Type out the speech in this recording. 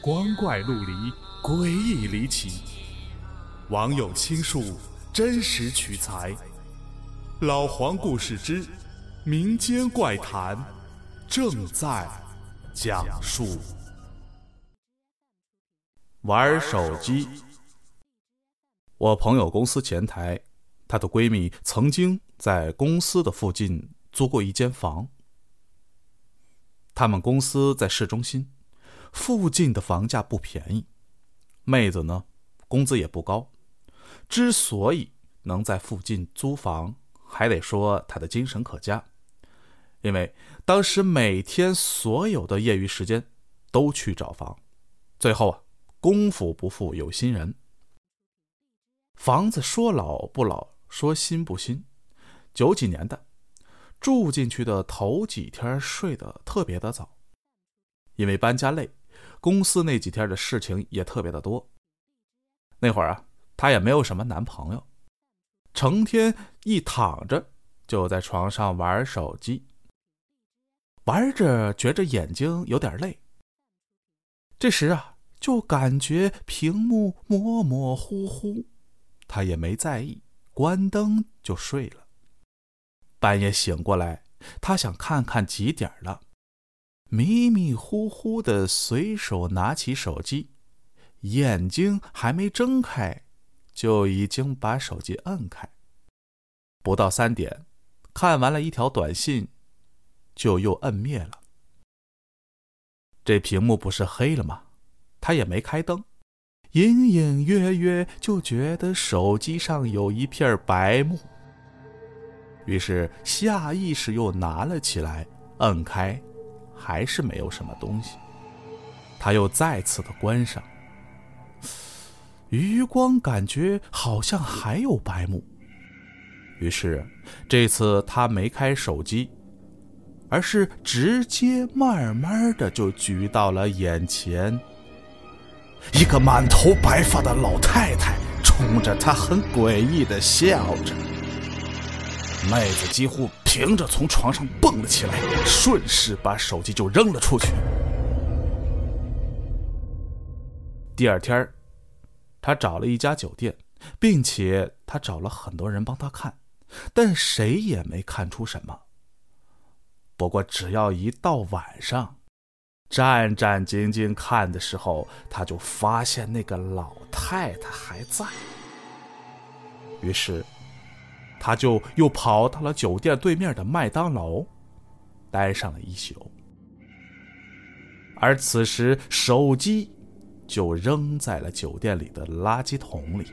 光怪陆离，诡异离奇。网友倾述，真实取材。老黄故事之民间怪谈正在讲述。玩手机。我朋友公司前台，她的闺蜜曾经在公司的附近租过一间房。他们公司在市中心。附近的房价不便宜，妹子呢，工资也不高。之所以能在附近租房，还得说她的精神可嘉。因为当时每天所有的业余时间都去找房，最后啊，功夫不负有心人。房子说老不老，说新不新，九几年的，住进去的头几天睡得特别的早，因为搬家累。公司那几天的事情也特别的多。那会儿啊，她也没有什么男朋友，成天一躺着就在床上玩手机，玩着觉着眼睛有点累。这时啊，就感觉屏幕模模糊糊，她也没在意，关灯就睡了。半夜醒过来，她想看看几点了。迷迷糊糊的，随手拿起手机，眼睛还没睁开，就已经把手机摁开。不到三点，看完了一条短信，就又摁灭了。这屏幕不是黑了吗？他也没开灯，隐隐约约就觉得手机上有一片白幕。于是下意识又拿了起来，摁开。还是没有什么东西，他又再次的关上，余光感觉好像还有白幕，于是这次他没开手机，而是直接慢慢的就举到了眼前，一个满头白发的老太太冲着他很诡异的笑着。妹子几乎凭着从床上蹦了起来，顺势把手机就扔了出去。第二天，他找了一家酒店，并且他找了很多人帮他看，但谁也没看出什么。不过，只要一到晚上，战战兢兢看的时候，他就发现那个老太太还在。于是。他就又跑到了酒店对面的麦当劳，待上了一宿。而此时，手机就扔在了酒店里的垃圾桶里。